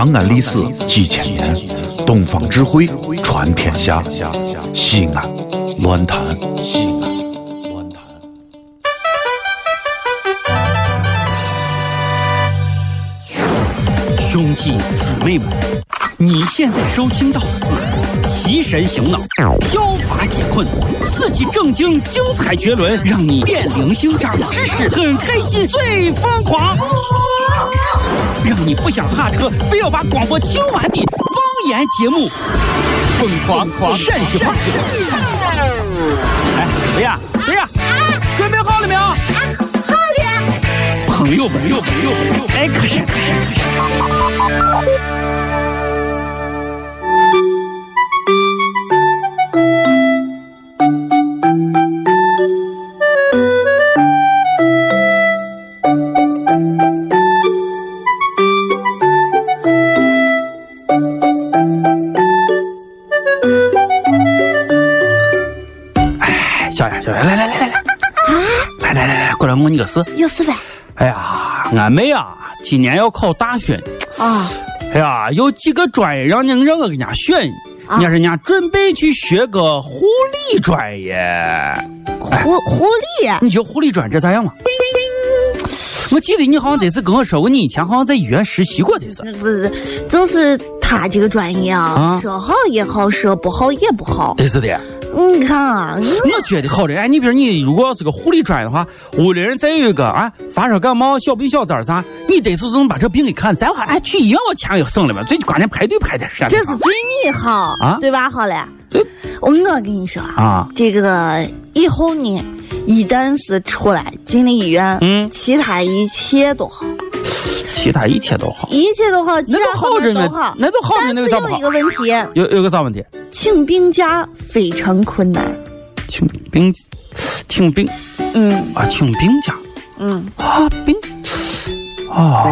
长安历史几千年，东方智慧传天下。西安，乱谈西安，乱谈。兄弟姊妹们，你现在收听到的是《提神醒脑、消乏解困、刺激正经、精彩绝伦》，让你变零星、长知识、很开心、最疯狂，让你不想下车，非要把广播听完的方言节目，疯狂狂陕西话。哎，谁呀？谁呀？准备好了没有？好了。朋友，朋友，朋友，朋友，哎，可是，可是，可是。小雅，小雅，来来来来来，啊来来来来，过来问你个事。有事呗？哎呀，俺妹啊，今年要考大学呢。啊，哎呀，有几个专业让你让我给人家选，啊人家人家准备去学个护理专业。护护理，你觉得护理专业这咋样嘛？我记得你好像得是跟我说过，你以前好像在医院实习过的是。不是，就是他这个专业啊啊，说好也好，说不好也不好。对是的，你看啊，我觉得好的。哎，你比如你如果要是个护理专业的话，屋里人再有一个啊发烧感冒、小病小灾啥，你得是能把这病给看了。再话哎，去医院我钱也省了嘛，最关键排队排的是。这是对你好啊对吧？好嘞，对我跟你说啊，这个以后呢，一旦是出来进了医院，嗯其他一切都好，其他一切都好。一切都好，其那他方都好着呢面都好，，那都好着但呢，有啥不好是有一？个问题，有有个啥问题？请病假非常困难。请病，请病嗯啊，请病假嗯，啊，病啊，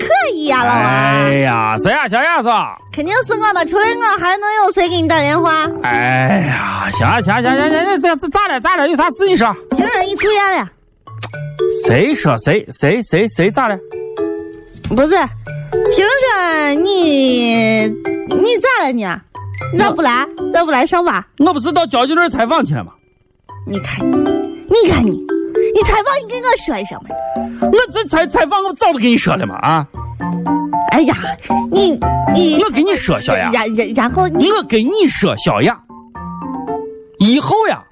可以呀，老王。哎呀，谁呀，小燕子？肯定是我的，除了我还能有谁给你打电话？哎呀，行行行行行行，这这咋了咋了？有啥事你说？听着你住院了，谁说谁谁谁谁咋了？不是？听着你你咋了你？你咋不来？咋不来上班？我不是到交警队采访去了吗？你看你，你看你，你采访你跟我说一声嘛？我这采采访我早都跟你说了嘛啊！哎呀，你你我跟你说，小雅，然然然后你我跟你说，小雅，以后呀，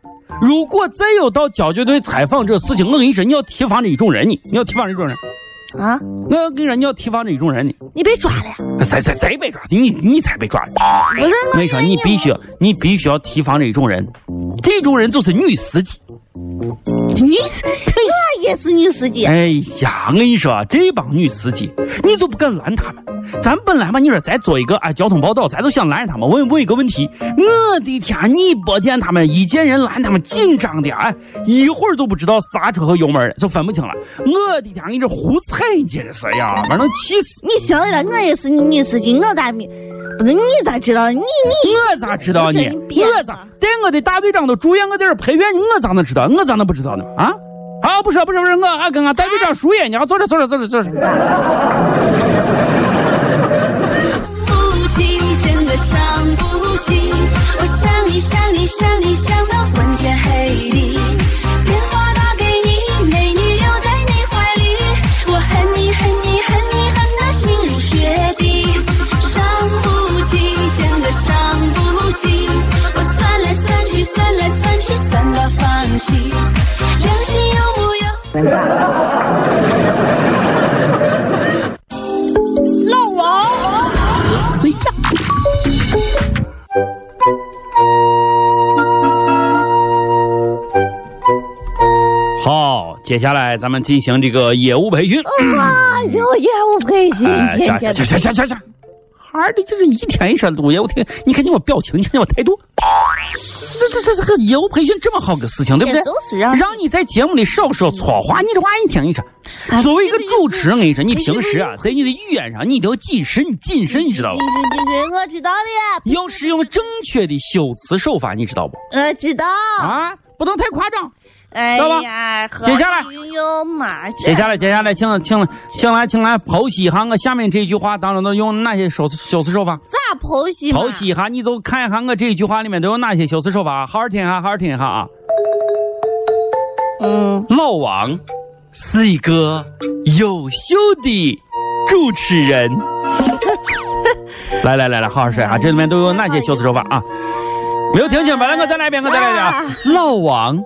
如果再有到交警队采访这事情，我跟你说，你要提防着一种人呢，你要提防着一种人。啊，我跟你说，你要提防着一种人呢。你被抓了呀？谁谁谁被抓？你你才被抓了。不是我跟你说，你必须你必须要提防着一种人，这种人就是女司机。女司，我也是女司机。哎呀，我跟你说，这帮女司机，你就不敢拦他们。咱本来嘛，你说咱做一个啊交通报道，咱就想拦着他们，问问一个问题。我的天，你不见他们，一见人拦他们，紧张的哎，一会儿都不知道刹车和油门就分不清了。我的天，你这胡踩，你简直是呀，把人能气死！你行了，我也是女司机，我咋没？不是你咋知道？你你我咋知道呢？别我咋带我的大队长都住院，我在这陪院呢，我咋能知道？我咋能不知道呢？啊？啊，不是不是不是，我俺跟俺大队长输液，你要坐着坐着坐着坐着。接下来咱们进行这个业务培训。哇，有业务培训，哎，天天下下下下下下下，孩儿的，就是一天一说录业务天，你看你我表情，你看我态度，这这这这个业务培训这么好个事情，对不对？就是让让你在节目里少说错话，你这玩意儿一听一说。哎作为一个主持人，我跟你说，你平时啊，在你的语言上，你一定要谨慎谨慎，你知道吧谨？慎谨慎，我知道的，要使用正确的修辞手法，你知道不？我知道。啊，不能太夸张。哎知道接下来接下来，接下来，请请请来，请来剖析一下我下面这句话当中都用哪些修辞修辞手法？咋剖析？剖析一下，你就看一下我这一句话里面都有哪些修辞手法，好好听一下，好好听一下啊。嗯，老王是一个优秀的主持人。来来来来，好好说一下，这里面都有哪些修辞手法啊？没有听清吧？来，我再来一遍，我再来一遍啊。老王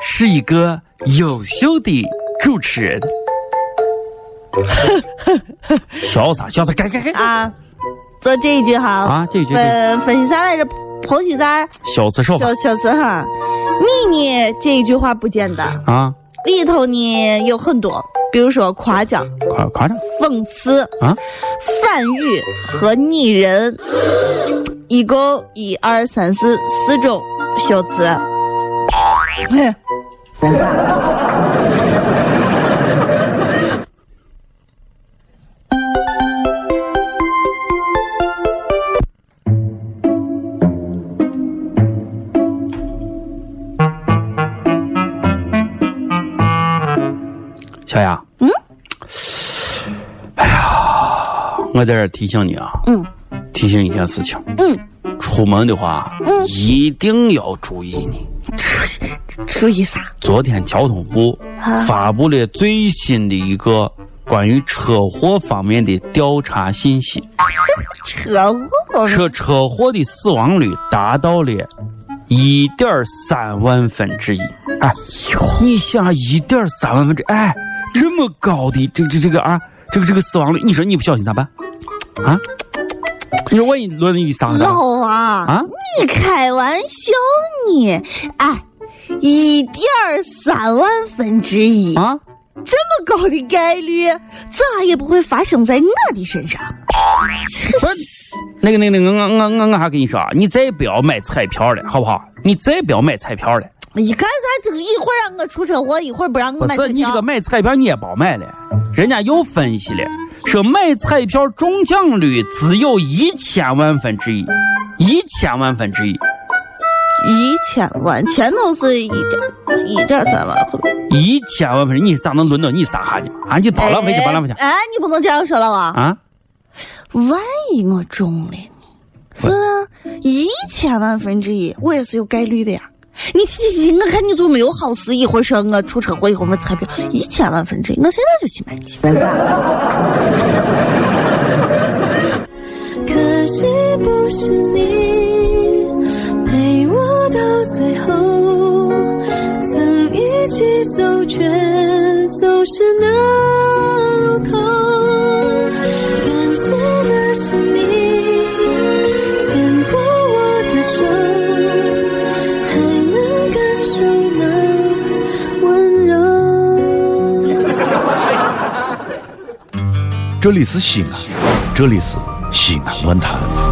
是一个优秀的主持人。笑啥笑啥？该该该啊，做这一句哈啊！这一句分分析啥来着？剖析啥？小词手法小小词哈，你呢这一句话不简单，啊，里头呢有很多，比如说夸张、夸夸张讽刺、啊！反语和拟人，一共一二三四四种修辞。嘿，小雅，嗯，哎呀，我在这提醒你啊，嗯，提醒一件事情，嗯，出门的话，嗯一定要注意你。注意啥？昨天交通部啊发布了最新的一个关于车祸方面的调查信息，车祸？说车祸的死亡率达到了一点三万分之一。哎，你想一点三万分之哎，这么高的这这这个啊，这个这个死亡率，你说你不小心咋办？啊？你说我一轮你伤了咋办？老王啊你开玩笑呢？哎，一点三万分之一，啊？这么高的概率，咋也不会发生在我的身上。不是，那个那个那个，我我我我还跟你说啊，你再不要买彩票了，好不好？你再不要买彩票了。你干啥？这个一会儿让我出车祸，一会儿不让我不买彩票是你这个。买彩票你也别买了，人家又分析了，说买彩票中奖率只有一千万分之一，一千万分之一，一千万，前头是一点一点三万，后边一千万分之一，你咋能轮到你撒哈呢嘛？啊，你别浪费钱，别浪费钱哎，你不能这样说了啊！啊！万一我中了呢？是啊，一千万分之一，我也是有概率的呀。你去去去，我看你就没有好事，一会儿说我出车祸，一会儿买彩票，一千万分之一，我现在就去买去。可惜不是你这里是西安，这里是西安论坛。